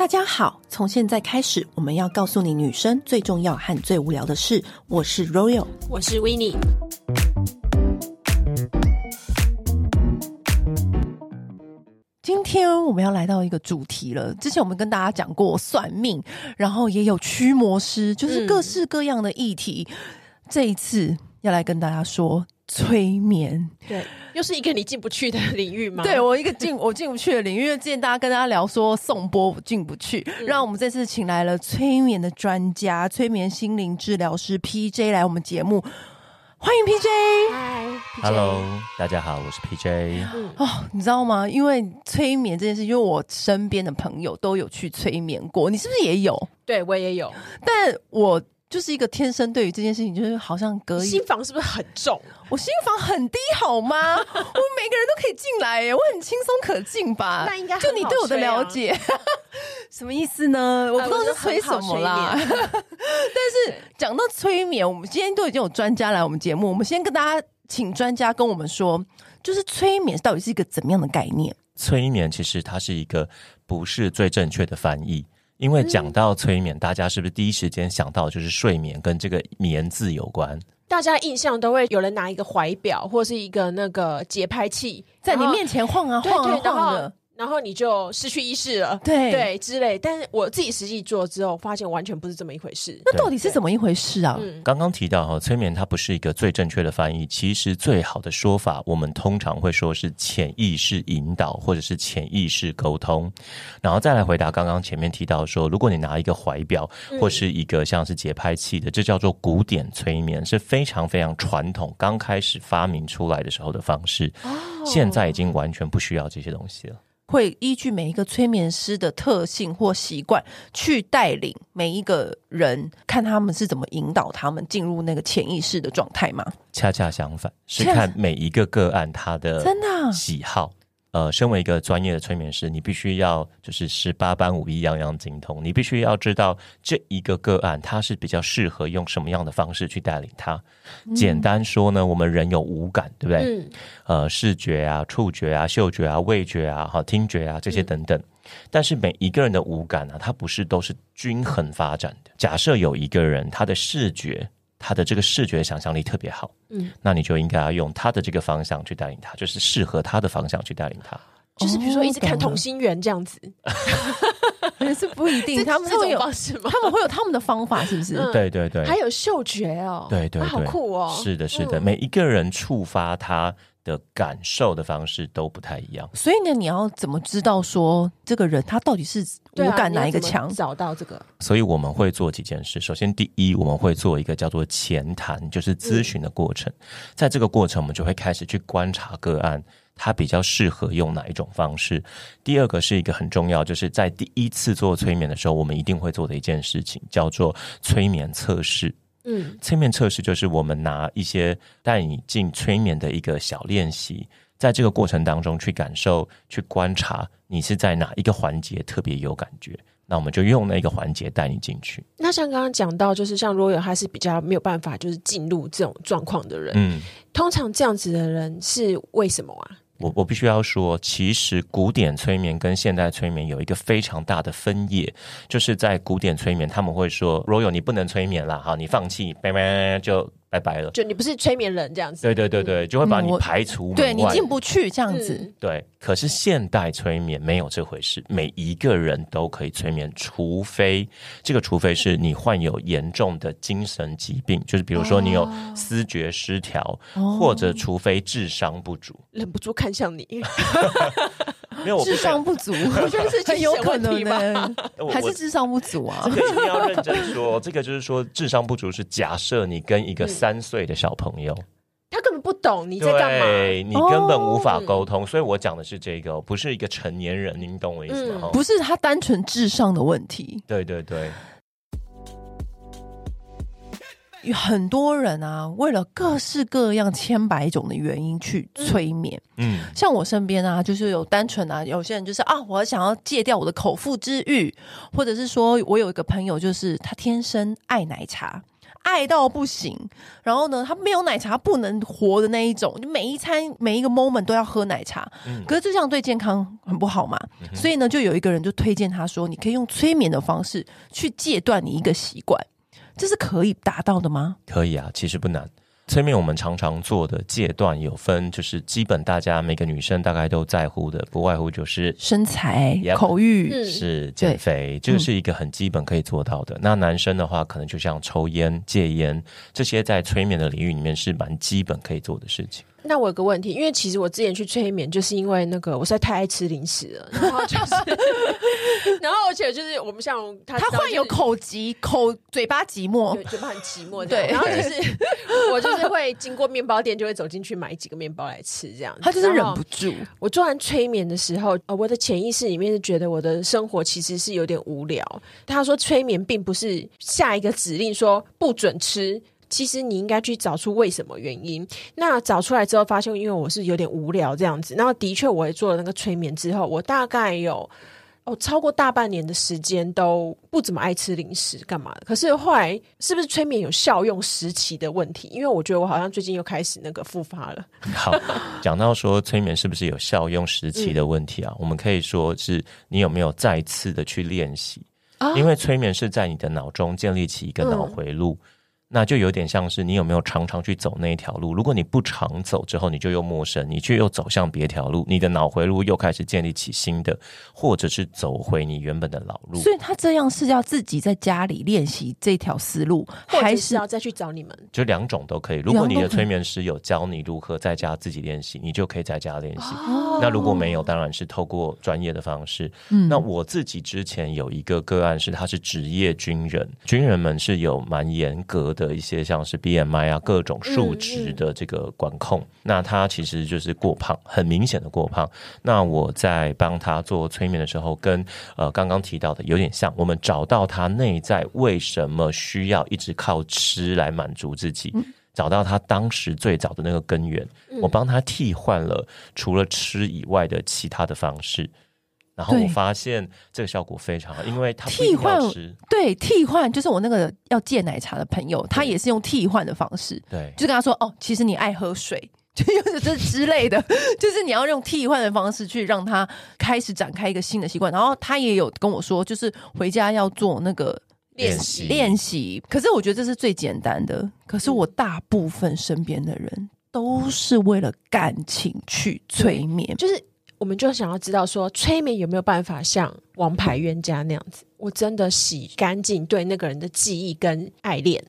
大家好，从现在开始，我们要告诉你女生最重要和最无聊的事。我是 Royal，我是 Winnie。今天我们要来到一个主题了。之前我们跟大家讲过算命，然后也有驱魔师，就是各式各样的议题。嗯、这一次要来跟大家说催眠，对。又是一个你进不去的领域吗？对，我一个进 我进不去的领域。因为之前大家跟大家聊说颂钵我进不去，嗯、让我们这次请来了催眠的专家，催眠心灵治疗师 PJ 来我们节目，欢迎 PJ。Hi，Hello，大家好，我是 PJ。哦，你知道吗？因为催眠这件事，因为我身边的朋友都有去催眠过，你是不是也有？对，我也有，但我。就是一个天生对于这件事情，就是好像隔心房是不是很重？我心房很低好吗？我们每个人都可以进来耶，我很轻松可进吧？那应该就你对我的了解，什么意思呢？我不知道是催什么啦。但是讲到催眠，我们今天都已经有专家来我们节目，我们先跟大家请专家跟我们说，就是催眠到底是一个怎么样的概念？催眠其实它是一个不是最正确的翻译。因为讲到催眠，嗯、大家是不是第一时间想到就是睡眠跟这个“眠”字有关？大家印象都会有人拿一个怀表或是一个那个节拍器在你面前晃啊晃啊晃的。然后你就失去意识了，对对之类。但是我自己实际做之后，发现完全不是这么一回事。那到底是怎么一回事啊？嗯、刚刚提到哈，催眠它不是一个最正确的翻译。其实最好的说法，我们通常会说是潜意识引导，或者是潜意识沟通。然后再来回答刚刚前面提到说，如果你拿一个怀表或是一个像是节拍器的，嗯、这叫做古典催眠，是非常非常传统，刚开始发明出来的时候的方式。哦、现在已经完全不需要这些东西了。会依据每一个催眠师的特性或习惯，去带领每一个人，看他们是怎么引导他们进入那个潜意识的状态吗？恰恰相反，是看每一个个案他的真的喜好。呃，身为一个专业的催眠师，你必须要就是十八般武艺样样精通。你必须要知道这一个个案，它是比较适合用什么样的方式去带领他。嗯、简单说呢，我们人有五感，对不对？嗯、呃，视觉啊、触觉啊、嗅觉啊、味觉啊、好听觉啊这些等等。嗯、但是每一个人的五感呢、啊，它不是都是均衡发展的。假设有一个人，他的视觉。他的这个视觉想象力特别好，嗯，那你就应该要用他的这个方向去带领他，就是适合他的方向去带领他，就是比如说一直看同心圆这样子，也 是不一定，他们会有方式吗？他们会有他们的方法，是不是？对对对，还有嗅觉哦，对对对，好酷哦，是的，是的，每一个人触发他的感受的方式都不太一样，所以呢，你要怎么知道说这个人他到底是五感哪一个强？找到这个，所以我们会做几件事。首先，第一，我们会做一个叫做前谈，就是咨询的过程。嗯、在这个过程，我们就会开始去观察个案，他比较适合用哪一种方式。第二个是一个很重要，就是在第一次做催眠的时候，我们一定会做的一件事情，叫做催眠测试。嗯，催眠测试就是我们拿一些带你进催眠的一个小练习，在这个过程当中去感受、去观察你是在哪一个环节特别有感觉，那我们就用那个环节带你进去。那像刚刚讲到，就是像 Royal 他是比较没有办法就是进入这种状况的人，嗯，通常这样子的人是为什么啊？我我必须要说，其实古典催眠跟现代催眠有一个非常大的分野，就是在古典催眠，他们会说，Royal 你不能催眠了，好，你放弃，拜拜就。拜拜了，就你不是催眠人这样子，对对对对，就会把你排除对你进不去这样子，嗯、对。可是现代催眠没有这回事，每一个人都可以催眠，除非这个除非是你患有严重的精神疾病，就是比如说你有思觉失调，哦、或者除非智商不足，忍不住看向你。没有，智商不足，我觉得是很有可能的，还是智商不足啊？这个一定要认真说，这个就是说智商不足是假设你跟一个三岁的小朋友，他根本不懂你在干嘛，对，你根本无法沟通，所以我讲的是这个，不是一个成年人，您懂我意思吗？不是他单纯智商的问题，对对对。有很多人啊，为了各式各样千百种的原因去催眠。嗯，像我身边啊，就是有单纯啊，有些人就是啊，我想要戒掉我的口腹之欲，或者是说我有一个朋友，就是他天生爱奶茶。爱到不行。然后呢，他没有奶茶不能活的那一种，就每一餐每一个 moment 都要喝奶茶。嗯，可是这样对健康很不好嘛。嗯、所以呢，就有一个人就推荐他说，你可以用催眠的方式去戒断你一个习惯，这是可以达到的吗？可以啊，其实不难。催眠我们常常做的戒断有分，就是基本大家每个女生大概都在乎的，不外乎就是身材、Yep, 口欲是减肥，这个是一个很基本可以做到的。嗯、那男生的话，可能就像抽烟、戒烟这些，在催眠的领域里面是蛮基本可以做的事情。那我有个问题，因为其实我之前去催眠，就是因为那个我实在太爱吃零食了，然后就是，然后而且就是我们像他，他患有口疾，口嘴巴寂寞，对，嘴巴很寂寞，对。然后就是我就是会经过面包店，就会走进去买几个面包来吃，这样。他就是忍不住。我做完催眠的时候，呃，我的潜意识里面是觉得我的生活其实是有点无聊。他说催眠并不是下一个指令说不准吃。其实你应该去找出为什么原因。那找出来之后，发现因为我是有点无聊这样子。然后的确，我也做了那个催眠之后，我大概有哦超过大半年的时间都不怎么爱吃零食，干嘛的？可是后来是不是催眠有效用时期的问题？因为我觉得我好像最近又开始那个复发了。好，讲到说催眠是不是有效用时期的问题啊？嗯、我们可以说是你有没有再次的去练习？啊、因为催眠是在你的脑中建立起一个脑回路。嗯那就有点像是你有没有常常去走那一条路？如果你不常走之后，你就又陌生，你却又走向别条路，你的脑回路又开始建立起新的，或者是走回你原本的老路。所以他这样是要自己在家里练习这条思路，还是要再去找你们？就两种都可以。如果你的催眠师有教你如何在家自己练习，你就可以在家练习。哦、那如果没有，当然是透过专业的方式。嗯，那我自己之前有一个个案是，他是职业军人，军人们是有蛮严格的。的一些像是 BMI 啊，各种数值的这个管控，嗯嗯、那他其实就是过胖，很明显的过胖。那我在帮他做催眠的时候，跟呃刚刚提到的有点像，我们找到他内在为什么需要一直靠吃来满足自己，嗯、找到他当时最早的那个根源，嗯、我帮他替换了除了吃以外的其他的方式。然后我发现这个效果非常好，因为他替换对替换，就是我那个要戒奶茶的朋友，他也是用替换的方式，对，就跟他说哦，其实你爱喝水，就这之类的，就是你要用替换的方式去让他开始展开一个新的习惯。然后他也有跟我说，就是回家要做那个练习练习。可是我觉得这是最简单的，可是我大部分身边的人都是为了感情去催眠，就是。我们就想要知道说，催眠有没有办法像王牌冤家那样子，我真的洗干净对那个人的记忆跟爱恋。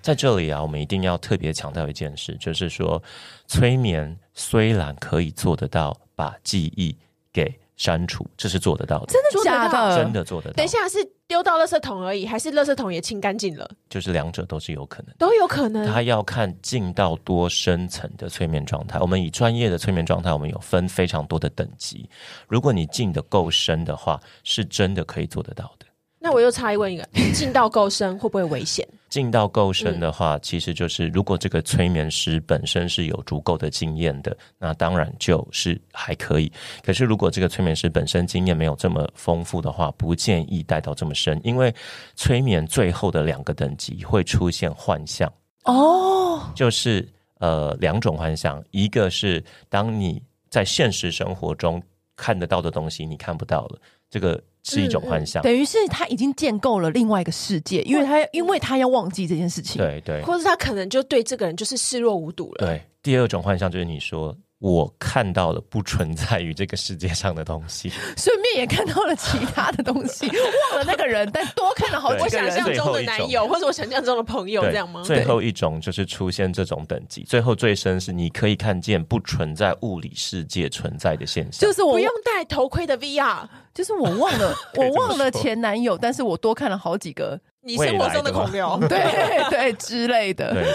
在这里啊，我们一定要特别强调一件事，就是说，催眠虽然可以做得到把记忆给删除，这是做得到的，真的假的？真的做得到。等一下是。丢到垃圾桶而已，还是垃圾桶也清干净了？就是两者都是有可能，都有可能。他要看进到多深层的催眠状态。我们以专业的催眠状态，我们有分非常多的等级。如果你进的够深的话，是真的可以做得到的。那我又插一问一个，进到够深会不会危险？进到够深的话，其实就是如果这个催眠师本身是有足够的经验的，那当然就是还可以。可是如果这个催眠师本身经验没有这么丰富的话，不建议带到这么深，因为催眠最后的两个等级会出现幻象哦，就是呃两种幻象，一个是当你在现实生活中看得到的东西你看不到了，这个。是一种幻想，嗯嗯、等于是他已经建构了另外一个世界，因为他因为他要忘记这件事情，对对，或者他可能就对这个人就是视若无睹了。对，第二种幻想就是你说。我看到了不存在于这个世界上的东西，顺便也看到了其他的东西，忘了那个人，但多看了好几个人。我想象中的男友，或者我想象中的朋友，这样吗？最后一种就是出现这种等级，最后最深是你可以看见不存在物理世界存在的现象，就是我不用戴头盔的 VR，就是我忘了 我忘了前男友，但是我多看了好几个。你生活中的朋友，对对之类的，对对。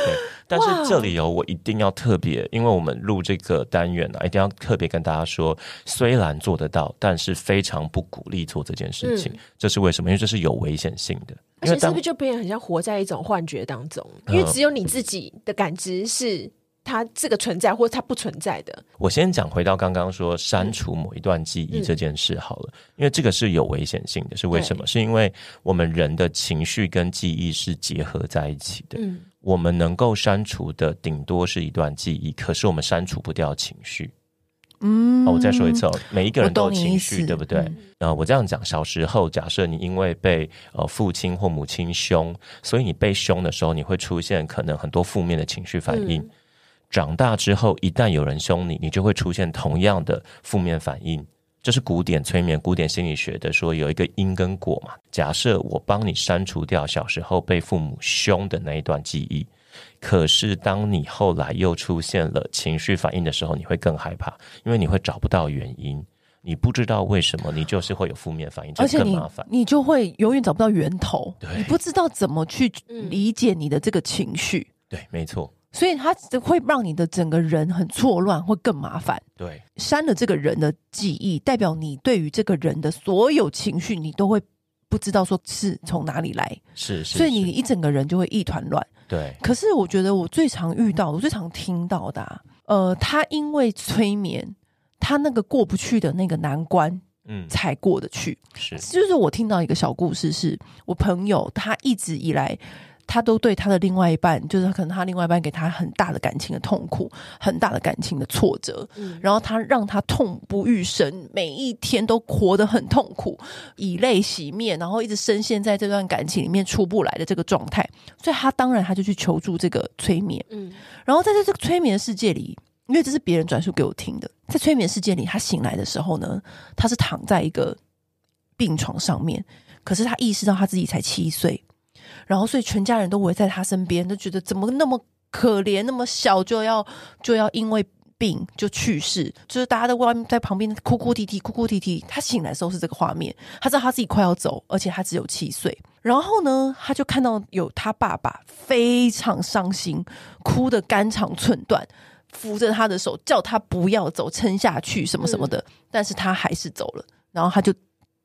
但是这里有我一定要特别，因为我们录这个单元呢、啊，一定要特别跟大家说，虽然做得到，但是非常不鼓励做这件事情。嗯、这是为什么？因为这是有危险性的。而且是不是就变得很像活在一种幻觉当中？因为只有你自己的感知是它这个存在或者它不存在的。我先讲回到刚刚说删除某一段记忆这件事好了，嗯、因为这个是有危险性的。是为什么？是因为我们人的情绪跟记忆是结合在一起的。嗯，我们能够删除的顶多是一段记忆，可是我们删除不掉情绪。嗯、哦，我再说一次哦，每一个人都有情绪，对不对？嗯、呃，我这样讲，小时候假设你因为被呃父亲或母亲凶，所以你被凶的时候，你会出现可能很多负面的情绪反应。嗯、长大之后，一旦有人凶你，你就会出现同样的负面反应。这是古典催眠、古典心理学的说有一个因跟果嘛。假设我帮你删除掉小时候被父母凶的那一段记忆。可是，当你后来又出现了情绪反应的时候，你会更害怕，因为你会找不到原因，你不知道为什么，你就是会有负面反应，就更麻烦，而且你，你就会永远找不到源头，对你不知道怎么去理解你的这个情绪。对，没错，所以它会让你的整个人很错乱，会更麻烦。对，删了这个人的记忆，代表你对于这个人的所有情绪，你都会不知道说是从哪里来，是，是，所以你一整个人就会一团乱。对，可是我觉得我最常遇到，我最常听到的、啊，呃，他因为催眠，他那个过不去的那个难关，嗯，才过得去。是，就是我听到一个小故事是，是我朋友他一直以来。他都对他的另外一半，就是可能他另外一半给他很大的感情的痛苦，很大的感情的挫折，嗯、然后他让他痛不欲生，每一天都活得很痛苦，以泪洗面，然后一直深陷在这段感情里面出不来的这个状态，所以他当然他就去求助这个催眠，嗯，然后在这这个催眠的世界里，因为这是别人转述给我听的，在催眠世界里，他醒来的时候呢，他是躺在一个病床上面，可是他意识到他自己才七岁。然后，所以全家人都围在他身边，都觉得怎么那么可怜，那么小就要就要因为病就去世，就是大家在外面在旁边哭哭啼啼，哭哭啼啼。他醒来的时候是这个画面，他知道他自己快要走，而且他只有七岁。然后呢，他就看到有他爸爸非常伤心，哭得肝肠寸断，扶着他的手叫他不要走，撑下去什么什么的。嗯、但是他还是走了，然后他就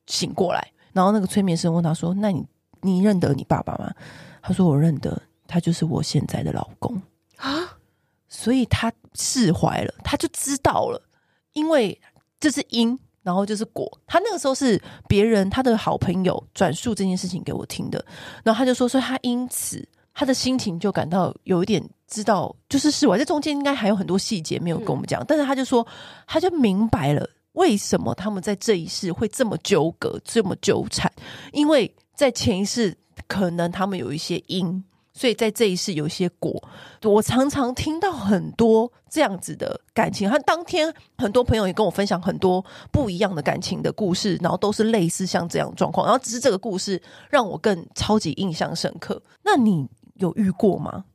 醒过来，然后那个催眠师问他说：“那你？”你认得你爸爸吗？他说我认得，他就是我现在的老公啊，所以他释怀了，他就知道了，因为这是因，然后就是果。他那个时候是别人他的好朋友转述这件事情给我听的，然后他就说，所以他因此他的心情就感到有一点知道，就是释怀。这中间应该还有很多细节没有跟我们讲，嗯、但是他就说，他就明白了为什么他们在这一世会这么纠葛，这么纠缠，因为。在前一世，可能他们有一些因，所以在这一世有一些果。我常常听到很多这样子的感情，和当天很多朋友也跟我分享很多不一样的感情的故事，然后都是类似像这样状况。然后只是这个故事让我更超级印象深刻。那你有遇过吗？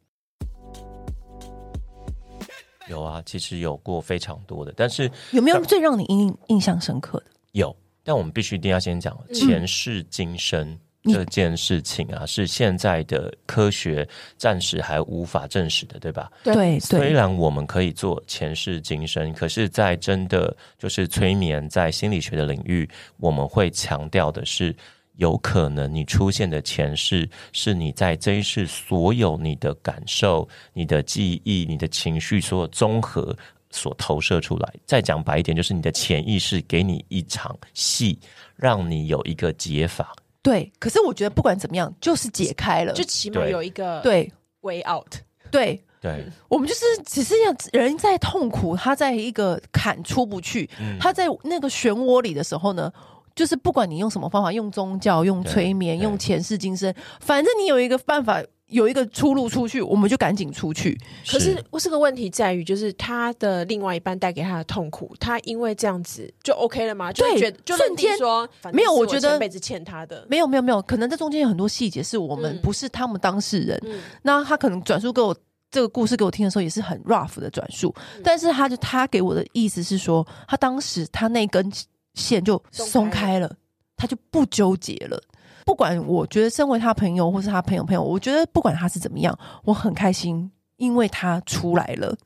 有啊，其实有过非常多的，但是有没有最让你印印象深刻的？有，但我们必须一定要先讲前世今生。嗯这件事情啊，是现在的科学暂时还无法证实的，对吧？对，对。虽然我们可以做前世今生，可是，在真的就是催眠，在心理学的领域，我们会强调的是，有可能你出现的前世，是你在这一世所有你的感受、你的记忆、你的情绪所有综合所投射出来。再讲白一点，就是你的潜意识给你一场戏，让你有一个解法。对，可是我觉得不管怎么样，就是解开了，就起码有一个对。way out。对。对，我们就是只是要人在痛苦，他在一个坎出不去，嗯、他在那个漩涡里的时候呢，就是不管你用什么方法，用宗教、用催眠、用前世今生，反正你有一个办法。有一个出路出去，我们就赶紧出去。可是，我是个问题在于，就是他的另外一半带给他的痛苦，他因为这样子就 OK 了吗？对，就觉得就瞬间说没有，我觉得这辈子欠他的没有，没有，没有。可能这中间有很多细节是我们不是他们当事人。嗯、那他可能转述给我这个故事给我听的时候，也是很 rough 的转述。嗯、但是，他就他给我的意思是说，他当时他那根线就松开了，他就不纠结了。不管我觉得身为他朋友或是他朋友朋友，我觉得不管他是怎么样，我很开心，因为他出来了。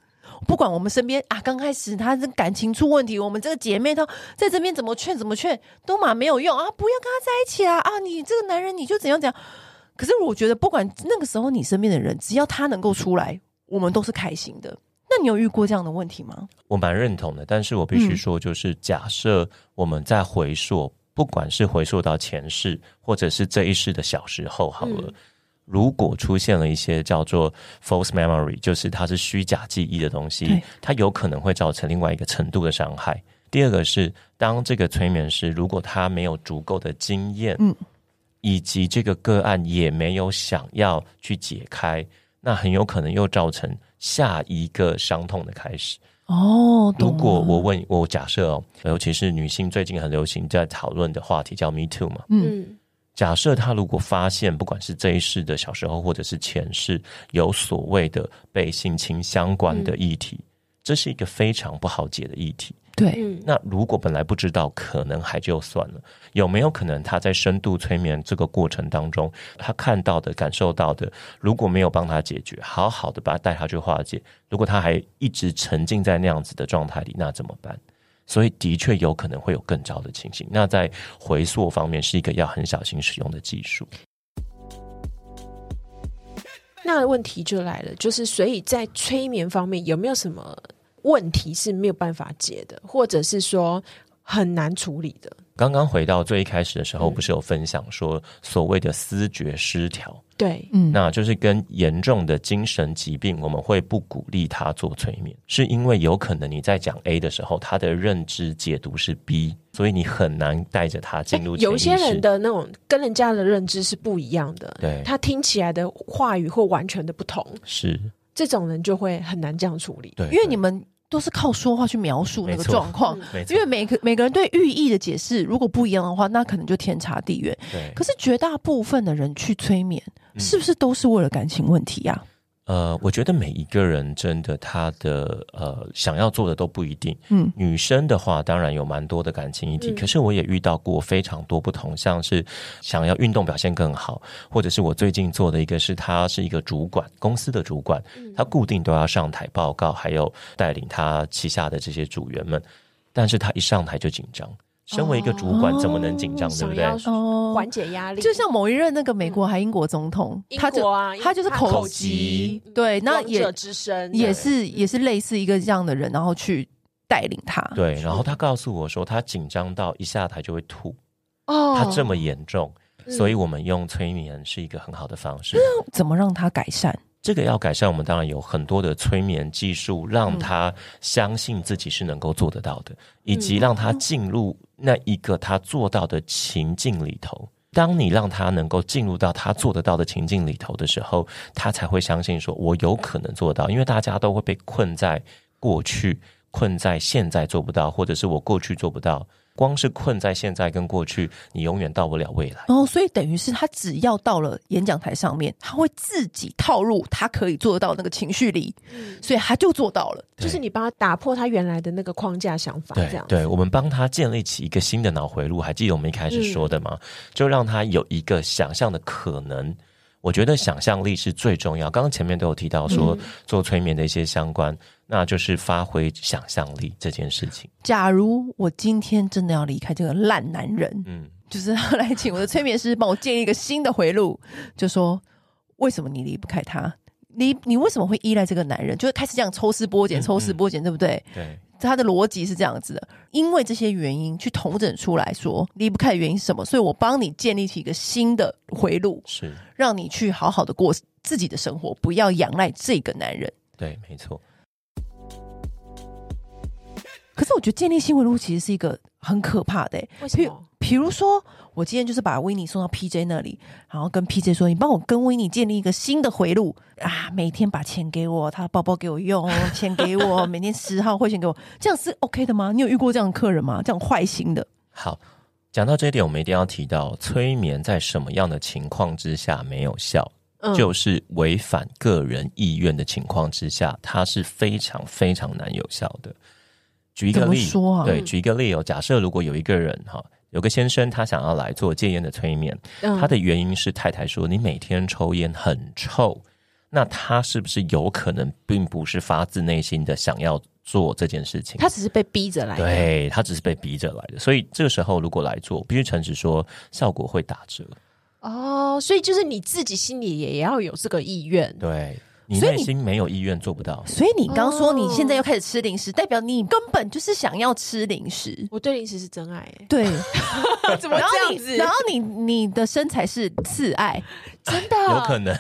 不管我们身边啊，刚开始他这感情出问题，我们这个姐妹她在这边怎么劝怎么劝都嘛没有用啊，不要跟他在一起啊啊！你这个男人你就怎样怎样。可是我觉得不管那个时候你身边的人，只要他能够出来，我们都是开心的。那你有遇过这样的问题吗？我蛮认同的，但是我必须说，就是假设我们在回溯，嗯、不管是回溯到前世，或者是这一世的小时候，好了。嗯如果出现了一些叫做 false memory，就是它是虚假记忆的东西，它有可能会造成另外一个程度的伤害。第二个是，当这个催眠师如果他没有足够的经验，嗯，以及这个个案也没有想要去解开，那很有可能又造成下一个伤痛的开始。哦，如果我问我假设哦，尤其是女性最近很流行在讨论的话题叫 Me Too 嘛，嗯。假设她如果发现，不管是这一世的小时候，或者是前世，有所谓的被性侵相关的议题，嗯、这是一个非常不好解的议题。对，那如果本来不知道，可能还就算了。有没有可能他在深度催眠这个过程当中，他看到的、感受到的，如果没有帮他解决，好好的把他带他去化解，如果他还一直沉浸在那样子的状态里，那怎么办？所以的确有可能会有更糟的情形。那在回溯方面，是一个要很小心使用的技术。那问题就来了，就是所以在催眠方面有没有什么问题是没有办法解的，或者是说很难处理的？刚刚回到最一开始的时候，不是有分享说所谓的思觉失调？对，嗯，那就是跟严重的精神疾病，我们会不鼓励他做催眠，是因为有可能你在讲 A 的时候，他的认知解读是 B，所以你很难带着他进入。有些人的那种跟人家的认知是不一样的，对，他听起来的话语会完全的不同，是这种人就会很难这样处理，对，因为你们。都是靠说话去描述那个状况，因为每个每个人对寓意的解释如果不一样的话，那可能就天差地远。对，可是绝大部分的人去催眠，是不是都是为了感情问题呀？呃，我觉得每一个人真的他的呃想要做的都不一定。嗯，女生的话当然有蛮多的感情议题，嗯，可是我也遇到过非常多不同，像是想要运动表现更好，或者是我最近做的一个是他是一个主管，公司的主管，他固定都要上台报告，还有带领他旗下的这些组员们，但是他一上台就紧张。身为一个主管，怎么能紧张？哦、对不对？缓解压力，就像某一任那个美国还英国总统，嗯、他就他就是口疾，对，那也之身也是也是类似一个这样的人，然后去带领他。对，然后他告诉我说，他紧张到一下台就会吐，哦，他这么严重，所以我们用催眠是一个很好的方式。嗯、怎么让他改善？这个要改善，我们当然有很多的催眠技术，让他相信自己是能够做得到的，以及让他进入那一个他做到的情境里头。当你让他能够进入到他做得到的情境里头的时候，他才会相信说：“我有可能做到。”因为大家都会被困在过去，困在现在做不到，或者是我过去做不到。光是困在现在跟过去，你永远到不了未来。哦，所以等于是他只要到了演讲台上面，他会自己套入他可以做得到那个情绪里，嗯、所以他就做到了。就是你帮他打破他原来的那个框架想法，这样对。对，我们帮他建立起一个新的脑回路。还记得我们一开始说的吗？嗯、就让他有一个想象的可能。我觉得想象力是最重要。刚刚前面都有提到说，嗯、做催眠的一些相关。那就是发挥想象力这件事情。假如我今天真的要离开这个烂男人，嗯，就是要来请我的催眠师帮我建立一个新的回路，就说为什么你离不开他？你你为什么会依赖这个男人？就会开始这样抽丝剥茧，抽丝剥茧，对不对？对，他的逻辑是这样子的，因为这些原因去统整出来说离不开的原因是什么，所以我帮你建立起一个新的回路，是让你去好好的过自己的生活，不要仰赖这个男人。对，没错。可是我觉得建立新回路其实是一个很可怕的、欸，为什么？比如说，我今天就是把维尼送到 PJ 那里，然后跟 PJ 说：“你帮我跟维尼建立一个新的回路啊，每天把钱给我，他的包包给我用，钱给我，每天十号汇钱给我，这样是 OK 的吗？你有遇过这样的客人吗？这样坏心的？”好，讲到这一点，我们一定要提到催眠在什么样的情况之下没有效，嗯、就是违反个人意愿的情况之下，它是非常非常难有效的。举一个例，对，举一个例哦。假设如果有一个人哈，有个先生，他想要来做戒烟的催眠，嗯、他的原因是太太说你每天抽烟很臭，那他是不是有可能并不是发自内心的想要做这件事情？他只是被逼着来的，对，他只是被逼着来的。所以这个时候如果来做，必须诚实说，效果会打折。哦，所以就是你自己心里也要有这个意愿，对。你内心没有意愿做不到。所以你刚说你现在又开始吃零食，代表你根本就是想要吃零食。我对零食是真爱、欸，对，怎么这样子？然后你，然后你，你的身材是次爱，真的有可能。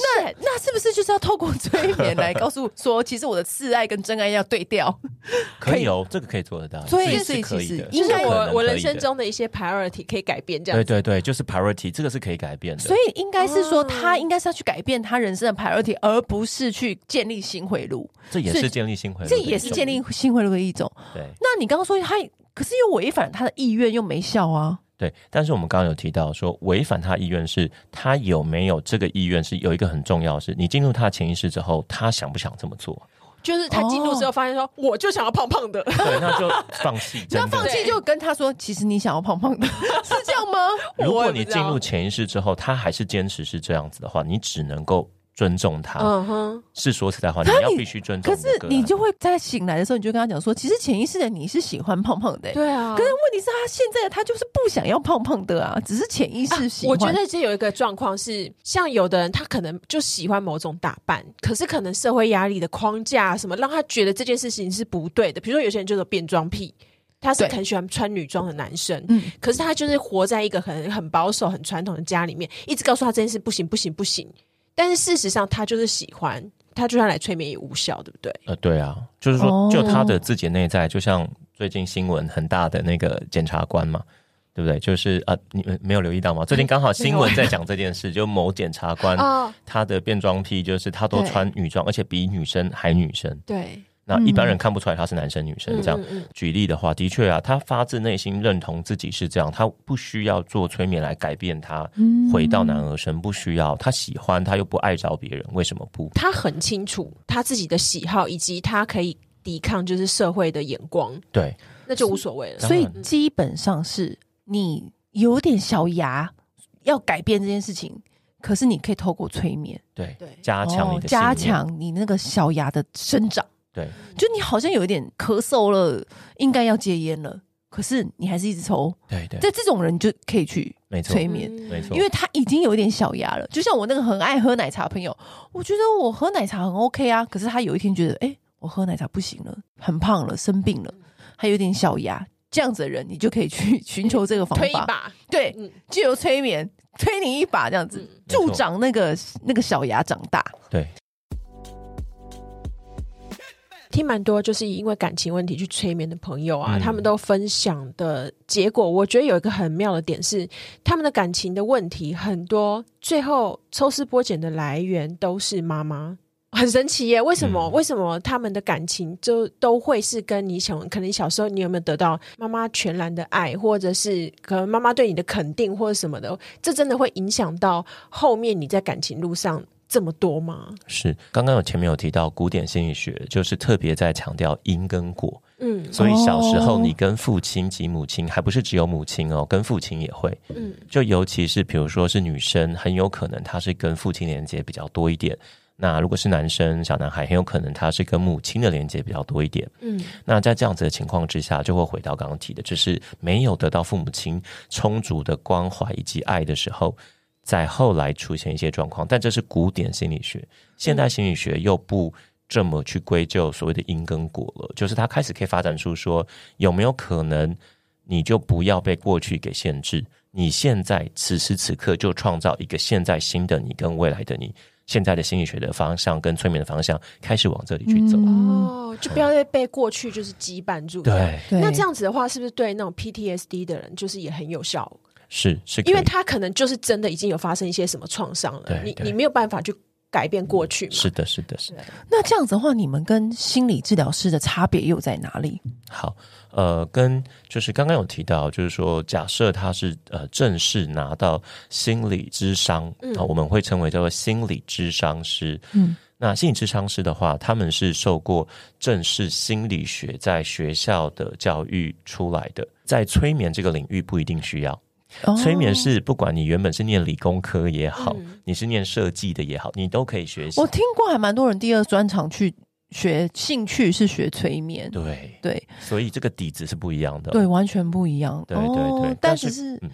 那那是不是就是要透过催眠来告诉说，其实我的次爱跟真爱要对调？可以哦，这个可以做得到，所以是可以的。应该我我人生中的一些 priority 可以改变，这样。对对对，就是 priority，这个是可以改变的。所以应该是说，他应该是要去改变他人生的 priority，而不是去建立新回路。这也是建立新回路，这也是建立新回路的一种。对，那你刚刚说他，可是又违反他的意愿，又没效啊。对，但是我们刚刚有提到说，违反他意愿是他有没有这个意愿，是有一个很重要的是，你进入他的潜意识之后，他想不想这么做？就是他进入之后发现说，我就想要胖胖的，对，那就 放弃。那放弃就跟他说，其实你想要胖胖的，是这样吗？如果你进入潜意识之后，他还是坚持是这样子的话，你只能够。尊重他，嗯哼，是说实在话，你要必须尊重。可是你就会在醒来的时候，你就跟他讲说，其实潜意识的你是喜欢胖胖的，对啊。可是问题是，他现在他就是不想要胖胖的啊，只是潜意识喜欢。我觉得这有一个状况是，像有的人他可能就喜欢某种打扮，可是可能社会压力的框架什么，让他觉得这件事情是不对的。比如说有些人就是变装癖，他是很喜欢穿女装的男生，嗯，可是他就是活在一个很很保守、很传统的家里面，一直告诉他这件事不行、不行、不行。但是事实上，他就是喜欢，他就算来催眠也无效，对不对？呃，对啊，就是说，就他的自己内在，就像最近新闻很大的那个检察官嘛，对不对？就是啊，你们没有留意到吗？最近刚好新闻在讲这件事，就某检察官他的变装癖，就是他都穿女装，而且比女生还女生。对。那一般人看不出来他是男生女生这样。举例的话，的确啊，他发自内心认同自己是这样，他不需要做催眠来改变他，回到男儿身，不需要。他喜欢，他又不爱着别人，为什么不？他很清楚他自己的喜好，以及他可以抵抗就是社会的眼光。对，那就无所谓了。所以基本上是你有点小牙要改变这件事情，可是你可以透过催眠，对对，加强你的加强你那个小牙的生长。对，就你好像有一点咳嗽了，应该要戒烟了，可是你还是一直抽。对对，在这种人你就可以去催眠，没错，因为他已经有一点小牙了。就像我那个很爱喝奶茶的朋友，我觉得我喝奶茶很 OK 啊，可是他有一天觉得，哎，我喝奶茶不行了，很胖了，生病了，还有点小牙，这样子的人，你就可以去寻求这个方法，推一把，对，就由催眠推你一把，这样子助长那个那个小牙长大，对。听蛮多，就是因为感情问题去催眠的朋友啊，嗯、他们都分享的结果，我觉得有一个很妙的点是，他们的感情的问题很多，最后抽丝剥茧的来源都是妈妈，很神奇耶！为什么？嗯、为什么他们的感情就都会是跟你想，可能小时候你有没有得到妈妈全然的爱，或者是可能妈妈对你的肯定或者什么的，这真的会影响到后面你在感情路上。这么多吗？是，刚刚有前面有提到古典心理学，就是特别在强调因跟果。嗯，所以小时候你跟父亲及母亲，还不是只有母亲哦，跟父亲也会。嗯，就尤其是比如说是女生，很有可能她是跟父亲连接比较多一点。那如果是男生，小男孩，很有可能他是跟母亲的连接比较多一点。嗯，那在这样子的情况之下，就会回到刚刚提的，就是没有得到父母亲充足的关怀以及爱的时候。在后来出现一些状况，但这是古典心理学，现代心理学又不这么去归咎所谓的因跟果了。就是他开始可以发展出说，有没有可能你就不要被过去给限制，你现在此时此刻就创造一个现在新的你跟未来的你，现在的心理学的方向跟催眠的方向开始往这里去走。哦，就不要再被过去就是羁绊住。对，那这样子的话，是不是对那种 PTSD 的人就是也很有效？是是，因为他可能就是真的已经有发生一些什么创伤了，你你没有办法去改变过去嘛。是的，是的，是的。那这样子的话，你们跟心理治疗师的差别又在哪里？好，呃，跟就是刚刚有提到，就是说，假设他是呃正式拿到心理咨商，啊、嗯，我们会称为叫做心理咨商师。嗯，那心理智商师的话，他们是受过正式心理学在学校的教育出来的，在催眠这个领域不一定需要。催眠是不管你原本是念理工科也好，嗯、你是念设计的也好，你都可以学习。我听过还蛮多人第二专长去学，兴趣是学催眠。对对，所以这个底子是不一样的，对，完全不一样。对对对，但是是。嗯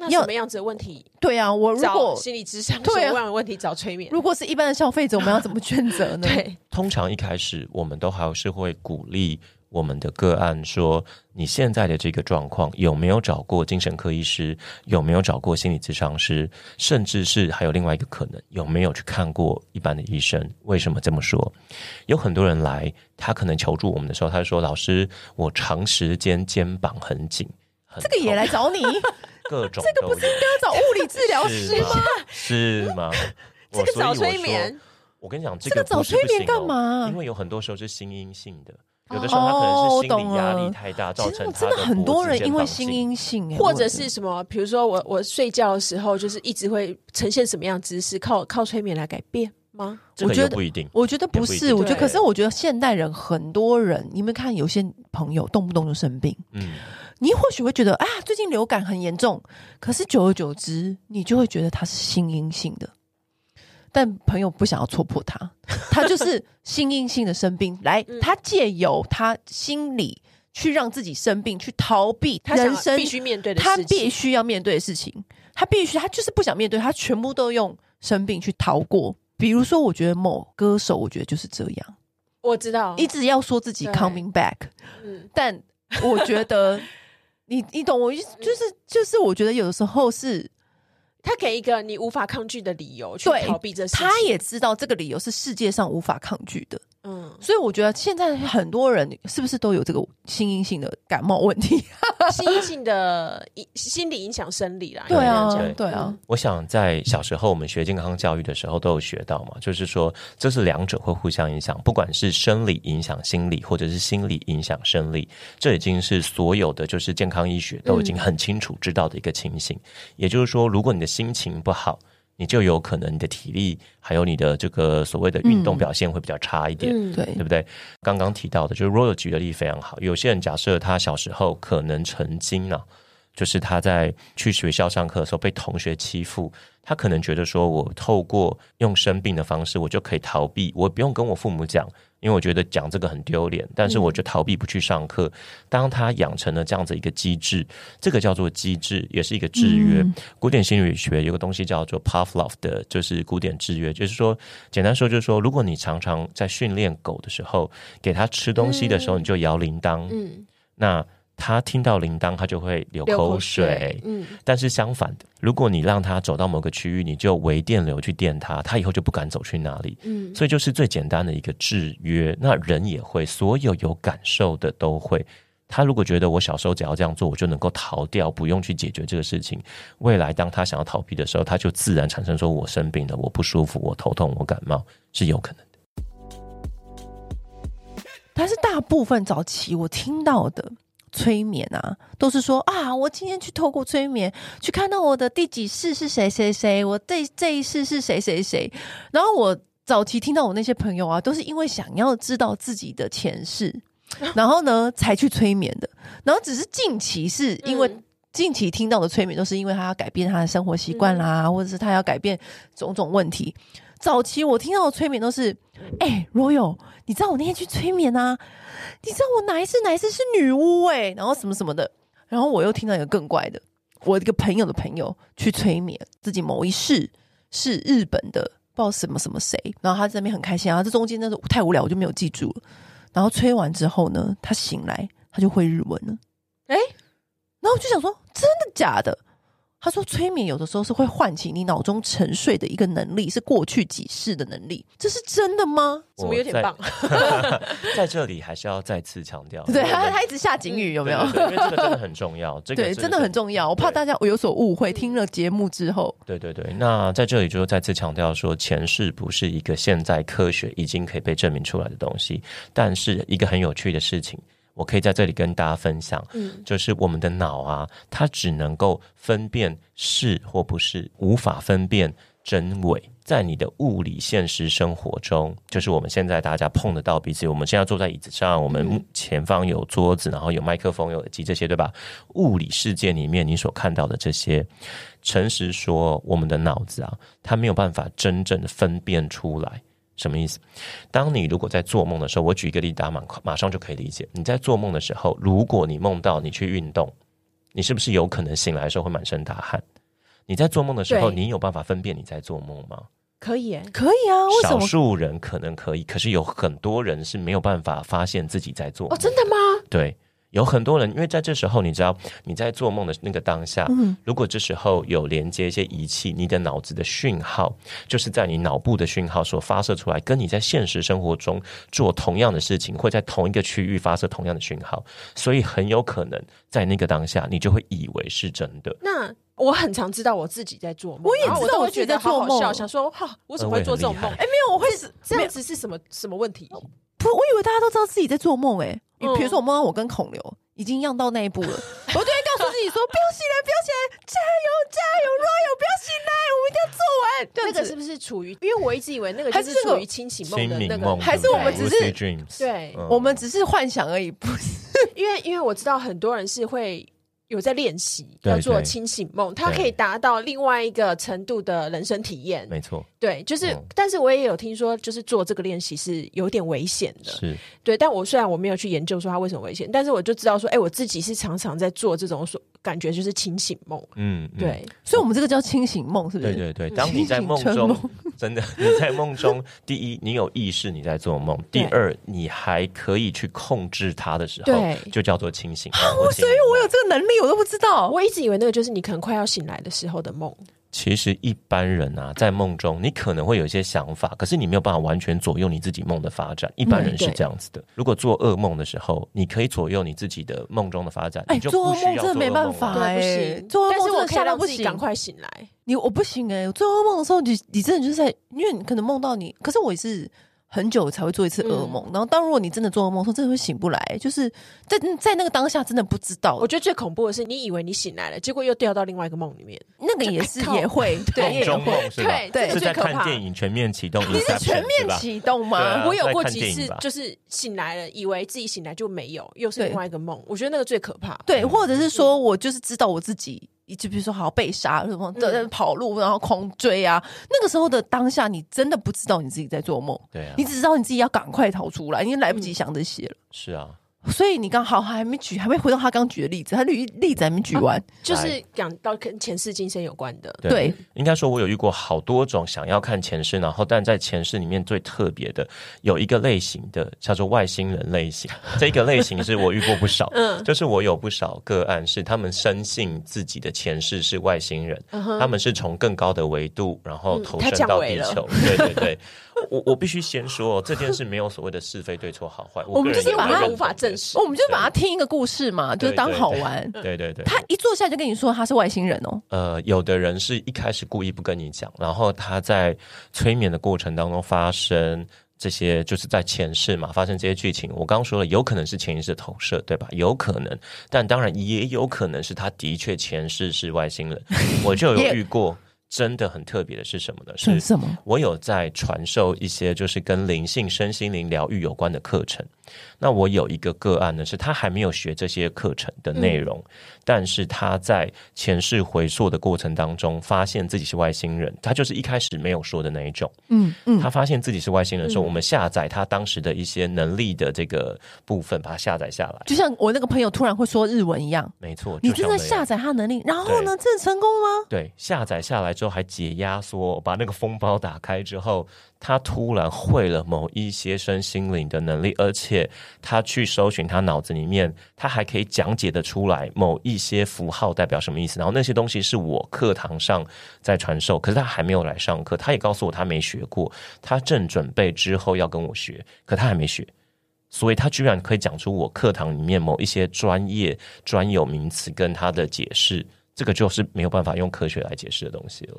那那什么样子的问题？对啊，我如果心理智商，对啊，什么样的问题找催眠？如果是一般的消费者，我们要怎么 选择呢？对，通常一开始我们都还是会鼓励。我们的个案说：“你现在的这个状况有没有找过精神科医师？有没有找过心理咨商师？甚至是还有另外一个可能，有没有去看过一般的医生？为什么这么说？有很多人来，他可能求助我们的时候，他说：‘老师，我长时间肩膀很紧，很这个也来找你？各种这个不是应该要找物理治疗师吗？是吗？是吗 这个找催眠？我跟你讲，这个找催眠干嘛？因为有很多时候是心因性的。”有的时候他可能是心理压力太大，造成。真的很多人因为心因性，或者是什么，比如说我我睡觉的时候，就是一直会呈现什么样姿势，靠靠催眠来改变吗？我觉得不一定，我觉得不是，我觉得可是我觉得现代人很多人，你们看有些朋友动不动就生病，嗯，你或许会觉得啊，最近流感很严重，可是久而久之，你就会觉得他是心因性的。但朋友不想要戳破他，他就是心因性的生病。来，他借由他心理去让自己生病，去逃避他人生必须面对的事情，他必须要面对的事情。他必须，他就是不想面对，他全部都用生病去逃过。比如说，我觉得某歌手，我觉得就是这样。我知道，一直要说自己 coming back，嗯，但我觉得 你你懂我意思，就是就是，我觉得有的时候是。他给一个你无法抗拒的理由去逃避这事情，他也知道这个理由是世界上无法抗拒的。嗯，所以我觉得现在很多人是不是都有这个心因性的感冒问题？心因性的心理影响生理啦。对啊，对啊。我想在小时候我们学健康教育的时候都有学到嘛，就是说这是两者会互相影响，不管是生理影响心理，或者是心理影响生理，这已经是所有的就是健康医学都已经很清楚知道的一个情形。嗯、也就是说，如果你的心情不好。你就有可能你的体力还有你的这个所谓的运动表现会比较差一点，对对不对？刚刚提到的，就是 Royal 举的例非常好。有些人假设他小时候可能曾经啊，就是他在去学校上课的时候被同学欺负。他可能觉得说，我透过用生病的方式，我就可以逃避，我不用跟我父母讲，因为我觉得讲这个很丢脸。但是我就逃避不去上课。当他养成了这样子一个机制，这个叫做机制，也是一个制约。嗯、古典心理学有个东西叫做 Pavlov 的，就是古典制约，就是说，简单说就是说，如果你常常在训练狗的时候，给它吃东西的时候，你就摇铃铛，嗯，那。他听到铃铛，他就会流口水。嗯，但是相反的，如果你让他走到某个区域，你就微电流去电他，他以后就不敢走去哪里。嗯，所以就是最简单的一个制约。那人也会，所有有感受的都会。他如果觉得我小时候只要这样做，我就能够逃掉，不用去解决这个事情。未来当他想要逃避的时候，他就自然产生说：“我生病了，我不舒服，我头痛，我感冒，是有可能的。”但是大部分早期我听到的。催眠啊，都是说啊，我今天去透过催眠去看到我的第几世是谁谁谁，我这这一世是谁谁谁。然后我早期听到我那些朋友啊，都是因为想要知道自己的前世，然后呢才去催眠的。然后只是近期是因为近期听到的催眠，都是因为他要改变他的生活习惯啦，嗯、或者是他要改变种种问题。早期我听到的催眠都是，哎、欸，Royal，你知道我那天去催眠啊？你知道我哪一次哪一次是女巫哎、欸，然后什么什么的，然后我又听到一个更怪的，我一个朋友的朋友去催眠自己某一世是日本的不知道什么什么谁，然后他在那边很开心啊，这中间那是太无聊，我就没有记住了。然后催完之后呢，他醒来他就会日文了，哎，然后我就想说真的假的？他说：“催眠有的时候是会唤起你脑中沉睡的一个能力，是过去几世的能力，这是真的吗？怎么有点棒？在这里还是要再次强调，对他，他一直下警语，有没有？因为这个真的很重要，这个对真的很重要。我怕大家有所误会，听了节目之后，对对对。那在这里就再次强调说，前世不是一个现在科学已经可以被证明出来的东西，但是一个很有趣的事情。”我可以在这里跟大家分享，嗯，就是我们的脑啊，它只能够分辨是或不是，无法分辨真伪。在你的物理现实生活中，就是我们现在大家碰得到彼此，我们现在坐在椅子上，我们前方有桌子，然后有麦克风、有耳机这些，对吧？物理世界里面你所看到的这些，诚实说，我们的脑子啊，它没有办法真正的分辨出来。什么意思？当你如果在做梦的时候，我举一个例子，大家马马上就可以理解。你在做梦的时候，如果你梦到你去运动，你是不是有可能醒来的时候会满身大汗？你在做梦的时候，你有办法分辨你在做梦吗？可以，可以啊。为什么？少数人可能可以，可是有很多人是没有办法发现自己在做梦。哦，真的吗？对。有很多人，因为在这时候，你知道你在做梦的那个当下，嗯，如果这时候有连接一些仪器，你的脑子的讯号，就是在你脑部的讯号所发射出来，跟你在现实生活中做同样的事情，会在同一个区域发射同样的讯号，所以很有可能在那个当下，你就会以为是真的。那我很常知道我自己在做梦，我也知道我觉得好好笑，想说哈，我怎么会做这种梦？哎、欸，没有，我会是这样子是什么什么问题？不，我以为大家都知道自己在做梦，哎，比如说我梦到我跟孔刘。已经样到那一步了，我就会告诉自己说：“不要醒来，不要醒来，加油，加油，Royal，不要醒来，我们一定要做完。”那个是不是处于？因为我一直以为那个还是处于清醒梦的那个，还是我们只是对，我们只是幻想而已，不是？因为因为我知道很多人是会。有在练习要做清醒梦，它可以达到另外一个程度的人生体验。没错，对，就是，嗯、但是我也有听说，就是做这个练习是有点危险的。是，对，但我虽然我没有去研究说它为什么危险，但是我就知道说，哎、欸，我自己是常常在做这种所感觉就是清醒梦。嗯，对，所以我们这个叫清醒梦，是不是？对对对，当你在梦中，真的你在梦中，第一，你有意识你在做梦；第二，你还可以去控制它的时候，对，就叫做清醒。所以我有这个能力。我都不知道，我一直以为那个就是你可能快要醒来的时候的梦。其实一般人啊，在梦中你可能会有一些想法，可是你没有办法完全左右你自己梦的发展。一般人是这样子的。如果做噩梦的时候，你可以左右你自己的梦中的发展，你就不需要做噩梦。真的没办法，对，不行。做噩梦，我可以让自己赶快醒来。你我不行哎，做噩梦的时候，你你真的就是在，因为你可能梦到你，可是我也是。很久才会做一次噩梦，嗯、然后当如果你真的做噩梦，说真的会醒不来，就是在在那个当下真的不知道。我觉得最恐怖的是，你以为你醒来了，结果又掉到另外一个梦里面，那个也是也会，对，也会，对，对，是在看电影全面启动，你是全面启动吗？啊、我有过几次，就是醒来了，以为自己醒来就没有，又是另外一个梦。我觉得那个最可怕。对，或者是说我就是知道我自己。就比如说，好被杀什么的跑路，然后狂追啊！那个时候的当下，你真的不知道你自己在做梦，对啊，你只知道你自己要赶快逃出来，因为来不及想这些了。是啊。所以你刚好还没举，还没回到他刚举的例子，他例例子还没举完，啊、就是讲到跟前世今生有关的。对，对应该说，我有遇过好多种想要看前世，然后但在前世里面最特别的有一个类型的叫做外星人类型，这个类型是我遇过不少，嗯，就是我有不少个案是他们深信自己的前世是外星人，嗯、他们是从更高的维度然后投身到地球，嗯、对对对。我我必须先说，这件事没有所谓的是非对错好坏，我们就是把它无法证实，我们就把它听一个故事嘛，就是当好玩。对对对，他一坐下就跟你说他是外星人哦。呃，有的人是一开始故意不跟你讲，然后他在催眠的过程当中发生这些，就是在前世嘛发生这些剧情。我刚刚说了，有可能是潜意识投射，对吧？有可能，但当然也有可能是他的确前世是外星人。我就有遇过。真的很特别的是什么呢？是什么？我有在传授一些就是跟灵性、身心灵疗愈有关的课程。那我有一个个案呢，是他还没有学这些课程的内容，嗯、但是他在前世回溯的过程当中，发现自己是外星人。他就是一开始没有说的那一种。嗯嗯，他发现自己是外星人的时候，嗯、我们下载他当时的一些能力的这个部分，把它下载下来。就像我那个朋友突然会说日文一样。没错，你真的下载他能力，然后呢，这成功了吗？对，下载下来之后还解压缩，把那个封包打开之后。他突然会了某一些身心灵的能力，而且他去搜寻他脑子里面，他还可以讲解得出来某一些符号代表什么意思。然后那些东西是我课堂上在传授，可是他还没有来上课，他也告诉我他没学过，他正准备之后要跟我学，可他还没学，所以他居然可以讲出我课堂里面某一些专业专有名词跟他的解释，这个就是没有办法用科学来解释的东西了。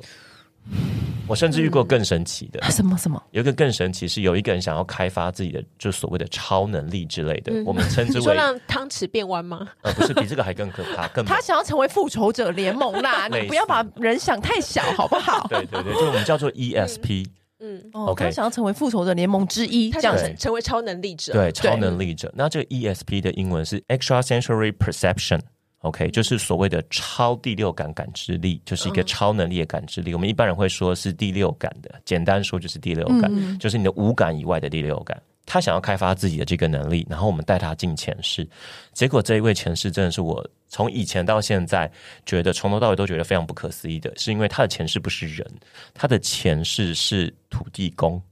我甚至遇过更神奇的，什么什么？有一个更神奇是有一个人想要开发自己的，就所谓的超能力之类的，我们称之为说让汤匙变弯吗？呃，不是，比这个还更可怕，更他想要成为复仇者联盟啦！你不要把人想太小，好不好？对对对，就我们叫做 ESP。嗯，OK，他想要成为复仇者联盟之一，这样子成为超能力者。对，超能力者。那这个 ESP 的英文是 Extrasensory Perception。OK，就是所谓的超第六感感知力，就是一个超能力的感知力。嗯、我们一般人会说是第六感的，简单说就是第六感，嗯、就是你的五感以外的第六感。他想要开发自己的这个能力，然后我们带他进前世。结果这一位前世真的是我从以前到现在觉得从头到尾都觉得非常不可思议的，是因为他的前世不是人，他的前世是土地公。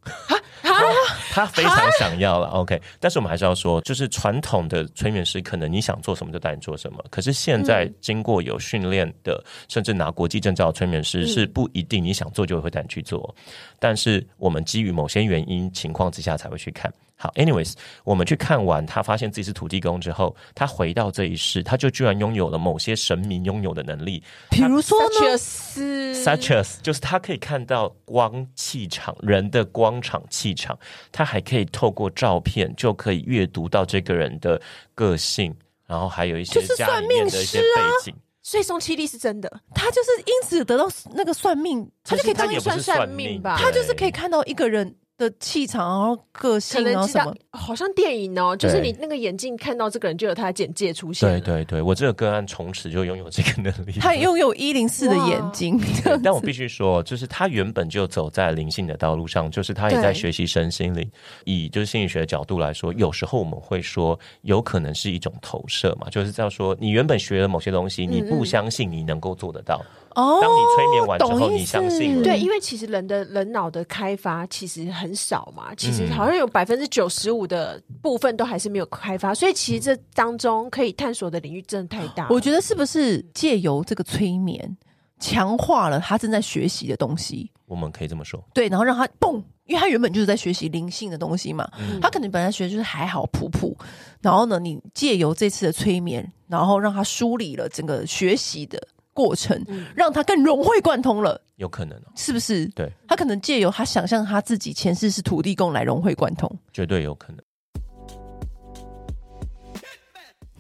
他非常想要了，OK，但是我们还是要说，就是传统的催眠师，可能你想做什么就带你做什么。可是现在经过有训练的，甚至拿国际证照的催眠师，是不一定你想做就会带你去做。但是我们基于某些原因情况之下才会去看。好，anyways，我们去看完他发现自己是土地公之后，他回到这一世，他就居然拥有了某些神明拥有的能力，比如说呢，such as 就是他可以看到光气场，人的光场气场，他还可以透过照片就可以阅读到这个人的个性，然后还有一些家里面的一些背景。所以宋七力是真的，他就是因此得到那个算命，他就可以当一算算命吧，他就是可以看到一个人。的气场，然后个性，然后什么，好像电影哦，就是你那个眼镜看到这个人，就有他的简介出现。对对对，我这个个案从此就拥有这个能力。他拥有一零四的眼睛，但我必须说，就是他原本就走在灵性的道路上，就是他也在学习身心灵。以就是心理学的角度来说，有时候我们会说，有可能是一种投射嘛，就是这样说，你原本学了某些东西，你不相信你能够做得到。哦，当你催眠完之后，你相信？对，因为其实人的人脑的开发其实很少嘛，其实好像有百分之九十五的部分都还是没有开发，所以其实这当中可以探索的领域真的太大。我觉得是不是借由这个催眠，强化了他正在学习的东西？我们可以这么说。对，然后让他蹦，因为他原本就是在学习灵性的东西嘛，嗯、他可能本来学的就是还好普普，然后呢，你借由这次的催眠，然后让他梳理了整个学习的。过程让他更融会贯通了，有可能，是不是？对，他可能借由他想象他自己前世是土地公来融会贯通，绝对有可能。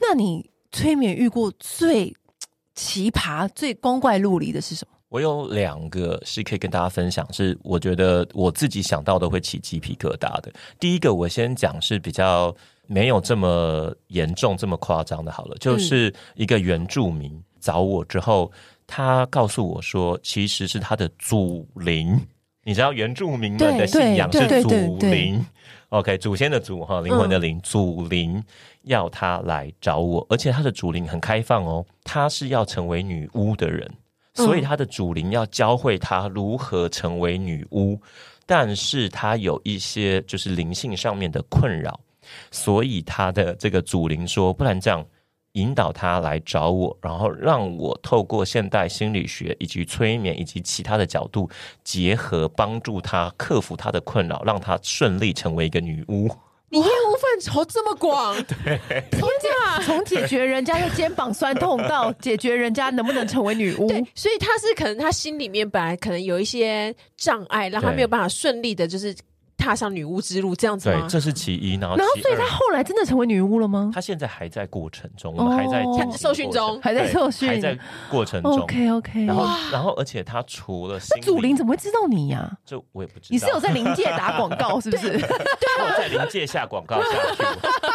那你催眠遇过最奇葩、最光怪陆离的是什么？我有两个是可以跟大家分享，是我觉得我自己想到都会起鸡皮疙瘩的。第一个，我先讲是比较没有这么严重、这么夸张的，好了，就是一个原住民。嗯找我之后，他告诉我说，其实是他的祖灵。你知道原住民们的信仰是祖灵，OK，祖先的祖哈，灵魂的灵，祖灵要他来找我，而且他的祖灵很开放哦，他是要成为女巫的人，所以他的祖灵要教会他如何成为女巫，但是他有一些就是灵性上面的困扰，所以他的这个祖灵说，不然这样。引导他来找我，然后让我透过现代心理学以及催眠以及其他的角度结合，帮助他克服他的困扰，让他顺利成为一个女巫。你业务范畴这么广，对，从解从解决人家的肩膀酸痛到解决人家能不能成为女巫，对，所以他是可能他心里面本来可能有一些障碍，让他没有办法顺利的，就是。踏上女巫之路这样子吗？对，这是其一。然后，然后，所以他后来真的成为女巫了吗？他现在还在过程中，我们还在受训中，还在受训，还在过程中。OK OK。然后，然后，而且他除了那祖灵怎么会知道你呀？这我也不知道。你是有在灵界打广告是不是？对啊，在灵界下广告下去。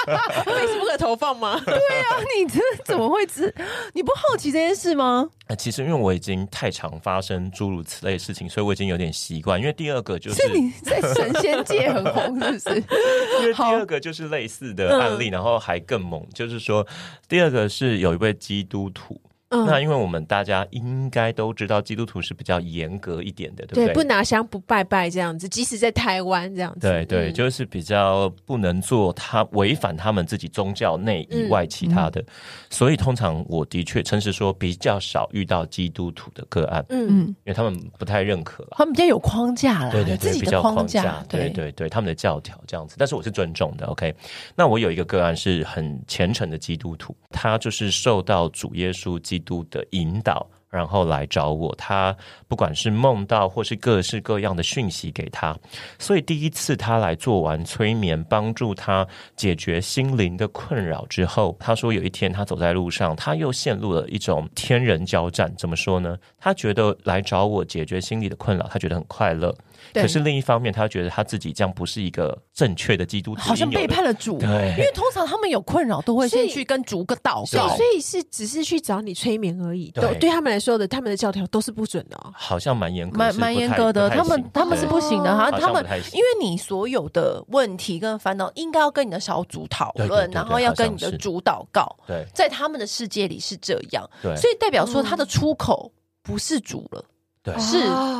Facebook 投放吗？对啊，你这怎么会知？你不好奇这件事吗？其实因为我已经太常发生诸如此类的事情，所以我已经有点习惯。因为第二个就是，是你在神仙界很红，是不是？因为第二个就是类似的案例，然后还更猛，就是说第二个是有一位基督徒。那因为我们大家应该都知道，基督徒是比较严格一点的，对不对？对，不拿香不拜拜这样子，即使在台湾这样子，对对，嗯、就是比较不能做他违反他们自己宗教内以外其他的。嗯、所以通常我的确诚实说，比较少遇到基督徒的个案，嗯嗯，因为他们不太认可，他们比较有框架了，对对对，自己比较框架，对对对对，他们的教条这样子。但是我是尊重的，OK。那我有一个个案是很虔诚的基督徒，他就是受到主耶稣基度的引导，然后来找我。他不管是梦到或是各式各样的讯息给他，所以第一次他来做完催眠，帮助他解决心灵的困扰之后，他说有一天他走在路上，他又陷入了一种天人交战。怎么说呢？他觉得来找我解决心理的困扰，他觉得很快乐。可是另一方面，他觉得他自己这样不是一个正确的基督徒，好像背叛了主。对，因为通常他们有困扰，都会先去跟主个祷告，所以是只是去找你催眠而已。对，对他们来说的，他们的教条都是不准的哦。好像蛮严格，蛮蛮严格的。他们他们是不行的，好像，他们因为你所有的问题跟烦恼，应该要跟你的小组讨论，然后要跟你的主祷告。对，在他们的世界里是这样。对，所以代表说他的出口不是主了。对，是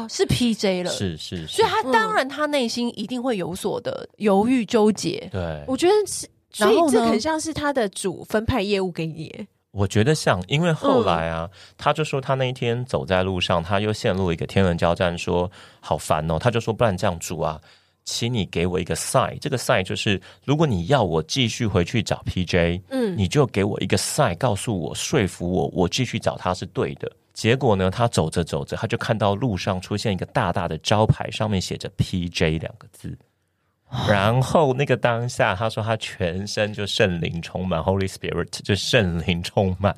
是 PJ 了，是是，所以他当然他内心一定会有所的犹豫纠结。对，我觉得是，所以这很像是他的主分派业务给你。我觉得像，因为后来啊，他就说他那一天走在路上，他又陷入一个天人交战，说好烦哦。他就说，不然这样主啊，请你给我一个 sign，这个 sign 就是如果你要我继续回去找 PJ，嗯，你就给我一个 sign，告诉我说服我，我继续找他是对的。结果呢，他走着走着，他就看到路上出现一个大大的招牌，上面写着 “PJ” 两个字。然后那个当下，他说他全身就圣灵充满，Holy Spirit 就圣灵充满。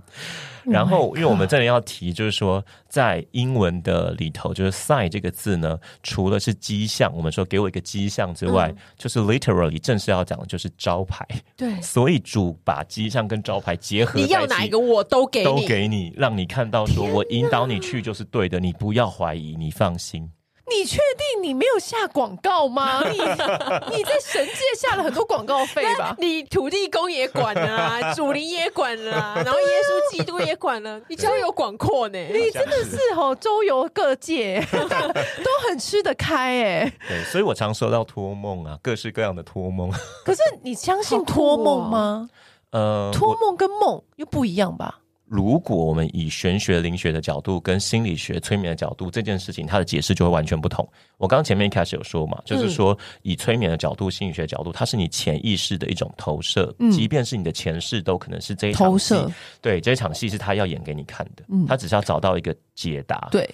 然后，因为我们这里要提，就是说，在英文的里头，就是 sign 这个字呢，除了是迹象，我们说给我一个迹象之外，嗯、就是 literally 正式要讲的就是招牌。对，所以主把迹象跟招牌结合，你要哪一个我都给你，都给你，让你看到说我引导你去就是对的，你不要怀疑，你放心。你确定你没有下广告吗？你你在神界下了很多广告费吧？你土地公也管了啊，主灵也管了啊，然后耶稣基督也管了，你交友广阔呢？你真的是哦，周游各界 都很吃得开哎。对，所以我常说到托梦啊，各式各样的托梦。可是你相信托梦吗？呃，托梦跟梦又不一样吧？如果我们以玄学灵学的角度跟心理学催眠的角度，这件事情它的解释就会完全不同。我刚刚前面一开始有说嘛，就是说以催眠的角度、心理学的角度，它是你潜意识的一种投射，即便是你的前世都可能是这一场戏。对，这一场戏是他要演给你看的，他只是要找到一个解答。对。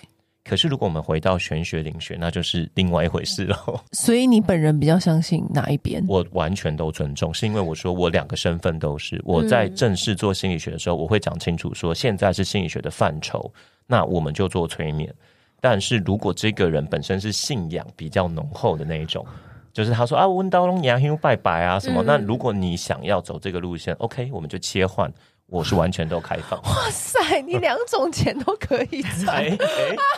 可是，如果我们回到玄学灵学，那就是另外一回事了。所以，你本人比较相信哪一边？我完全都尊重，是因为我说我两个身份都是。我在正式做心理学的时候，我会讲清楚说，现在是心理学的范畴，那我们就做催眠。但是如果这个人本身是信仰比较浓厚的那一种，就是他说啊，温刀龙牙兄拜拜啊什么，那如果你想要走这个路线，OK，我们就切换。我是完全都开放。哇塞，你两种钱都可以赚。哎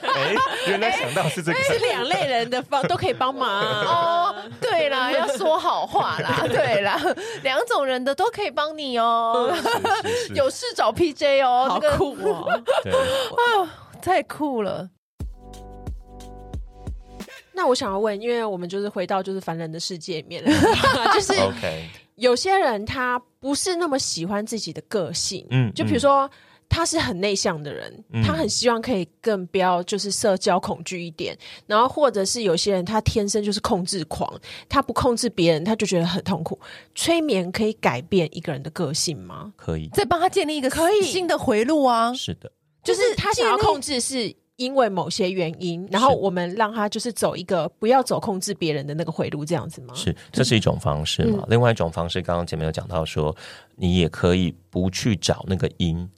哎，原来想到是这个，是两类人的方都可以帮忙 哦。对啦，要说好话啦。对啦，两种人的都可以帮你哦。有事找 PJ 哦，好酷哦。对啊，太酷了。那我想要问，因为我们就是回到就是凡人的世界里面了，就是 OK。有些人他不是那么喜欢自己的个性，嗯，就比如说他是很内向的人，嗯，他很希望可以更不要就是社交恐惧一点，然后或者是有些人他天生就是控制狂，他不控制别人他就觉得很痛苦。催眠可以改变一个人的个性吗？可以，再帮他建立一个可以新的回路啊。是的，就是他想要控制是。因为某些原因，然后我们让他就是走一个不要走控制别人的那个回路，这样子吗？是，这是一种方式嘛。嗯、另外一种方式，刚刚前面有讲到说，你也可以不去找那个因，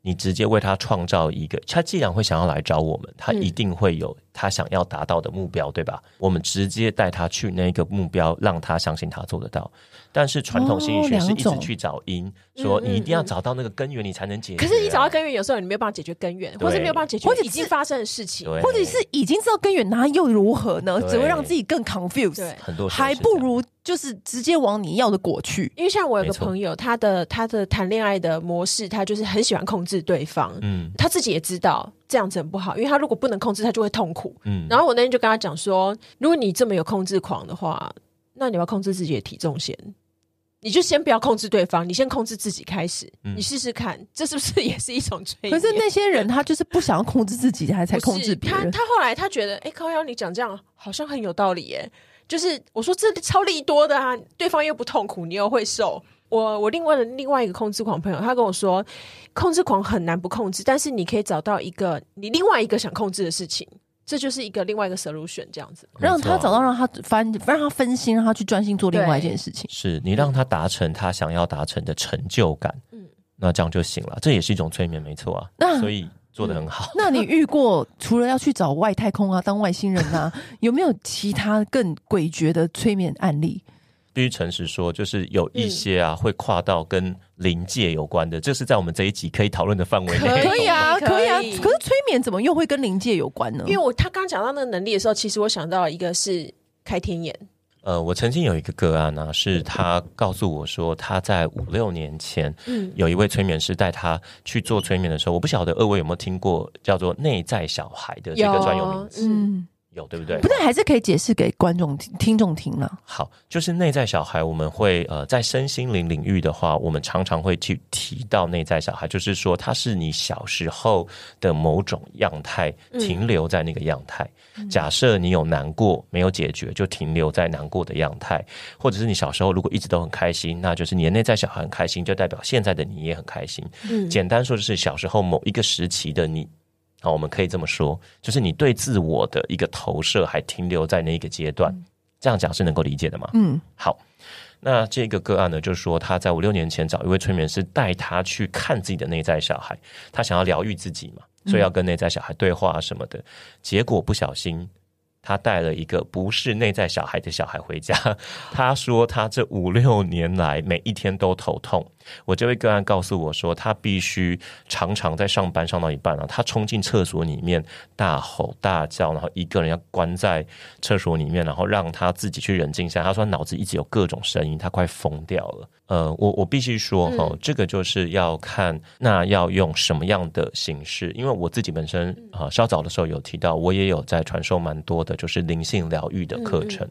你直接为他创造一个。他既然会想要来找我们，他一定会有他想要达到的目标，对吧？我们直接带他去那个目标，让他相信他做得到。但是传统心理学是一直去找因，哦、说你一定要找到那个根源，你才能解决、啊。可是你找到根源，有时候你没有办法解决根源，或者没有办法解决已经发生的事情，或者是已经知道根源，那又如何呢？只会让自己更 confused。对，很多还不如就是直接往你要的果去。因为像我有个朋友，他的他的谈恋爱的模式，他就是很喜欢控制对方。嗯，他自己也知道这样子很不好，因为他如果不能控制，他就会痛苦。嗯，然后我那天就跟他讲说，如果你这么有控制狂的话，那你要控制自己的体重先。你就先不要控制对方，你先控制自己开始，嗯、你试试看，这是不是也是一种催眠？可是那些人他就是不想要控制自己，他才控制别人。他他后来他觉得，哎、欸，靠腰，你讲这样好像很有道理耶。就是我说这超利多的啊，对方又不痛苦，你又会瘦。我我另外的另外一个控制狂朋友，他跟我说，控制狂很难不控制，但是你可以找到一个你另外一个想控制的事情。这就是一个另外一个 solution，这样子，让他找到让他翻，让他分心，让他去专心做另外一件事情。是你让他达成他想要达成的成就感，嗯，那这样就行了。这也是一种催眠，没错啊。那所以做的很好。嗯、那你遇过除了要去找外太空啊，当外星人啊，有没有其他更诡谲的催眠案例？必须诚实说，就是有一些啊，会跨到跟临界有关的，嗯、这是在我们这一集可以讨论的范围内。可以啊，可以啊。可是催眠怎么又会跟临界有关呢？因为我他刚讲到那个能力的时候，其实我想到一个是开天眼。呃，我曾经有一个个案呢、啊，是他告诉我说，他在五六年前，嗯，有一位催眠师带他去做催眠的时候，我不晓得二位有没有听过叫做内在小孩的这个专有名词，嗯。有对不对？不对，还是可以解释给观众听、听众听了。好，就是内在小孩，我们会呃，在身心灵领域的话，我们常常会去提到内在小孩，就是说他是你小时候的某种样态，停留在那个样态。嗯、假设你有难过没有解决，就停留在难过的样态，或者是你小时候如果一直都很开心，那就是你的内在小孩很开心，就代表现在的你也很开心。嗯，简单说就是小时候某一个时期的你。好，我们可以这么说，就是你对自我的一个投射还停留在那一个阶段，嗯、这样讲是能够理解的吗？嗯，好，那这个个案呢，就是说他在五六年前找一位催眠师带他去看自己的内在小孩，他想要疗愈自己嘛，所以要跟内在小孩对话什么的，嗯、结果不小心。他带了一个不是内在小孩的小孩回家。他说他这五六年来每一天都头痛。我这位个案告诉我说，他必须常常在上班上到一半啊，他冲进厕所里面大吼大叫，然后一个人要关在厕所里面，然后让他自己去冷静下。他说他脑子一直有各种声音，他快疯掉了。呃，我我必须说哈，这个就是要看那要用什么样的形式，因为我自己本身啊，稍早的时候有提到，我也有在传授蛮多的，就是灵性疗愈的课程。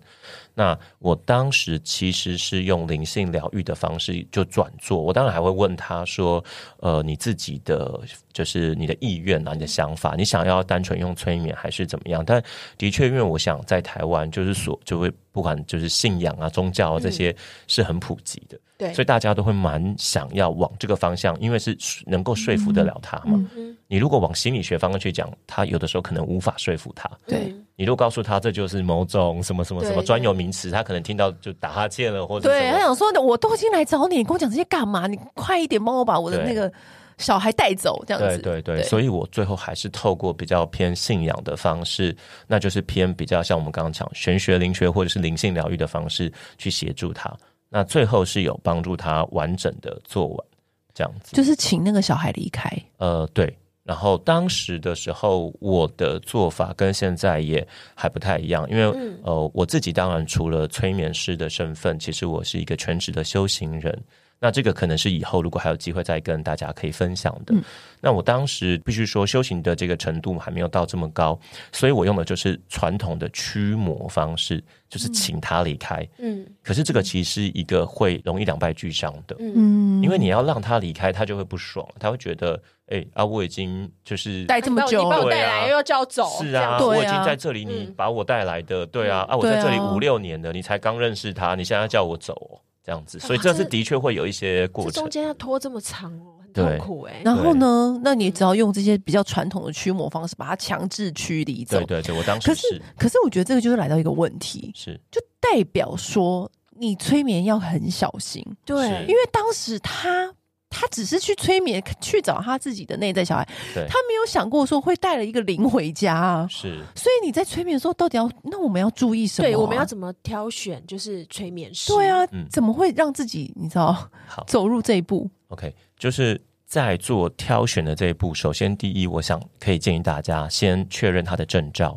那我当时其实是用灵性疗愈的方式就转做，我当然还会问他说，呃，你自己的就是你的意愿啊，你的想法，你想要单纯用催眠还是怎么样？但的确，因为我想在台湾就是所就会不管就是信仰啊、宗教啊这些是很普及的。对，所以大家都会蛮想要往这个方向，因为是能够说服得了他嘛。嗯嗯、你如果往心理学方面去讲，他有的时候可能无法说服他。对，你如果告诉他这就是某种什么什么什么专有名词，他可能听到就打哈欠了，或者对他想说的，我都已经来找你，你跟我讲这些干嘛？你快一点帮我把我的那个小孩带走，这样子。对对对，对所以我最后还是透过比较偏信仰的方式，那就是偏比较像我们刚刚讲玄学、灵学或者是灵性疗愈的方式去协助他。那最后是有帮助他完整的做完，这样子，就是请那个小孩离开。呃，对。然后当时的时候，我的做法跟现在也还不太一样，因为、嗯、呃，我自己当然除了催眠师的身份，其实我是一个全职的修行人。那这个可能是以后如果还有机会再跟大家可以分享的。嗯、那我当时必须说，修行的这个程度还没有到这么高，所以我用的就是传统的驱魔方式，就是请他离开。嗯，可是这个其实是一个会容易两败俱伤的。嗯，因为你要让他离开，他就会不爽，他会觉得，哎、欸、啊，我已经就是带这么久，你把我带来又要叫我走，是啊，啊我已经在这里，你把我带来的，对啊，啊，我在这里五六年了，你才刚认识他，你现在要叫我走。这样子，所以这是的确会有一些过程，中间要拖这么长哦，很痛苦哎。然后呢，那你只要用这些比较传统的驱魔方式，把它强制驱离走。对对对，我当时是。可是，可是我觉得这个就是来到一个问题，是就代表说你催眠要很小心，对，因为当时他。他只是去催眠，去找他自己的内在小孩。他没有想过说会带了一个灵回家啊。是，所以你在催眠的时候，到底要那我们要注意什么、啊？对，我们要怎么挑选？就是催眠师。对啊，嗯、怎么会让自己你知道好走入这一步？OK，就是在做挑选的这一步。首先，第一，我想可以建议大家先确认他的证照。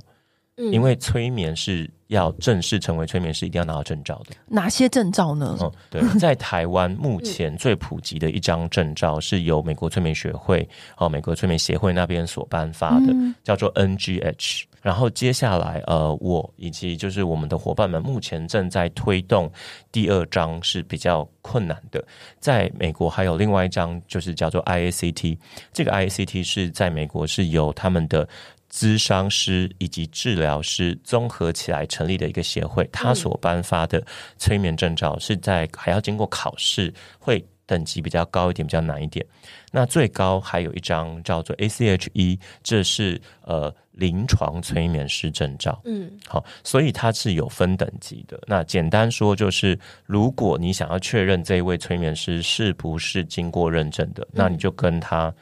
因为催眠是要正式成为催眠师，一定要拿到证照的。哪些证照呢？嗯，对，在台湾目前最普及的一张证照是由美国催眠学会哦，美国催眠协会那边所颁发的，嗯、叫做 NGH。然后接下来，呃，我以及就是我们的伙伴们目前正在推动第二张是比较困难的，在美国还有另外一张就是叫做 IACT，这个 IACT 是在美国是由他们的。咨商师以及治疗师综合起来成立的一个协会，他所颁发的催眠证照是在还要经过考试，会等级比较高一点，比较难一点。那最高还有一张叫做 ACHE，这是呃临床催眠师证照。嗯，好，所以它是有分等级的。那简单说就是，如果你想要确认这一位催眠师是不是经过认证的，那你就跟他。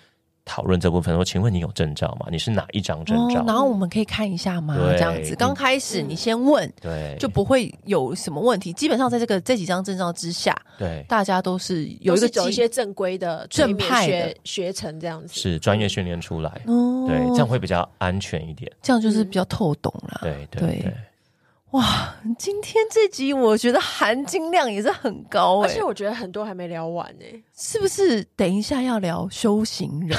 讨论这部分。说，请问你有证照吗？你是哪一张证照？哦，然后我们可以看一下吗？对这样子，刚开始你先问，对，就不会有什么问题。基本上在这个这几张证照之下，对，大家都是有一个走一些正规的正派学学程这样子，是专业训练出来，哦，对，这样会比较安全一点。这样就是比较透懂了，对对对。哇，今天这集我觉得含金量也是很高，欸，而且我觉得很多还没聊完呢，欸，是不是？等一下要聊修行人，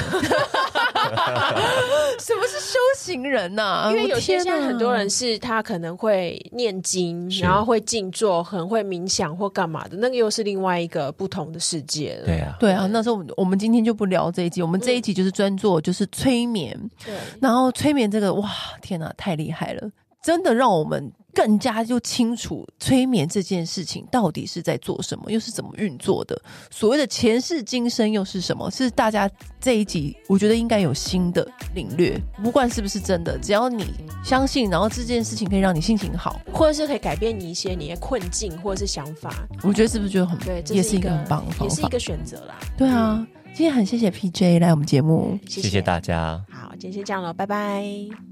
什么是修行人呢，啊？因为有些现在很多人是他可能会念经，然后会静坐，很会冥想或干嘛的，那个又是另外一个不同的世界了。对啊，对啊。那时候我们今天就不聊这一集，我们这一集就是专做就是催眠，对，然后催眠这个哇，天哪，太厉害了，真的让我们。更加就清楚催眠这件事情到底是在做什么，又是怎么运作的？所谓的前世今生又是什么？是大家这一集我觉得应该有新的领略，不管是不是真的，只要你相信，然后这件事情可以让你心情好，或者是可以改变你一些你的困境或者是想法，我觉得是不是就很对？也是一个很棒的方法，也是一个选择啦。对啊，今天很谢谢 PJ 来我们节目，谢谢大家。好，今天先这样了，拜拜。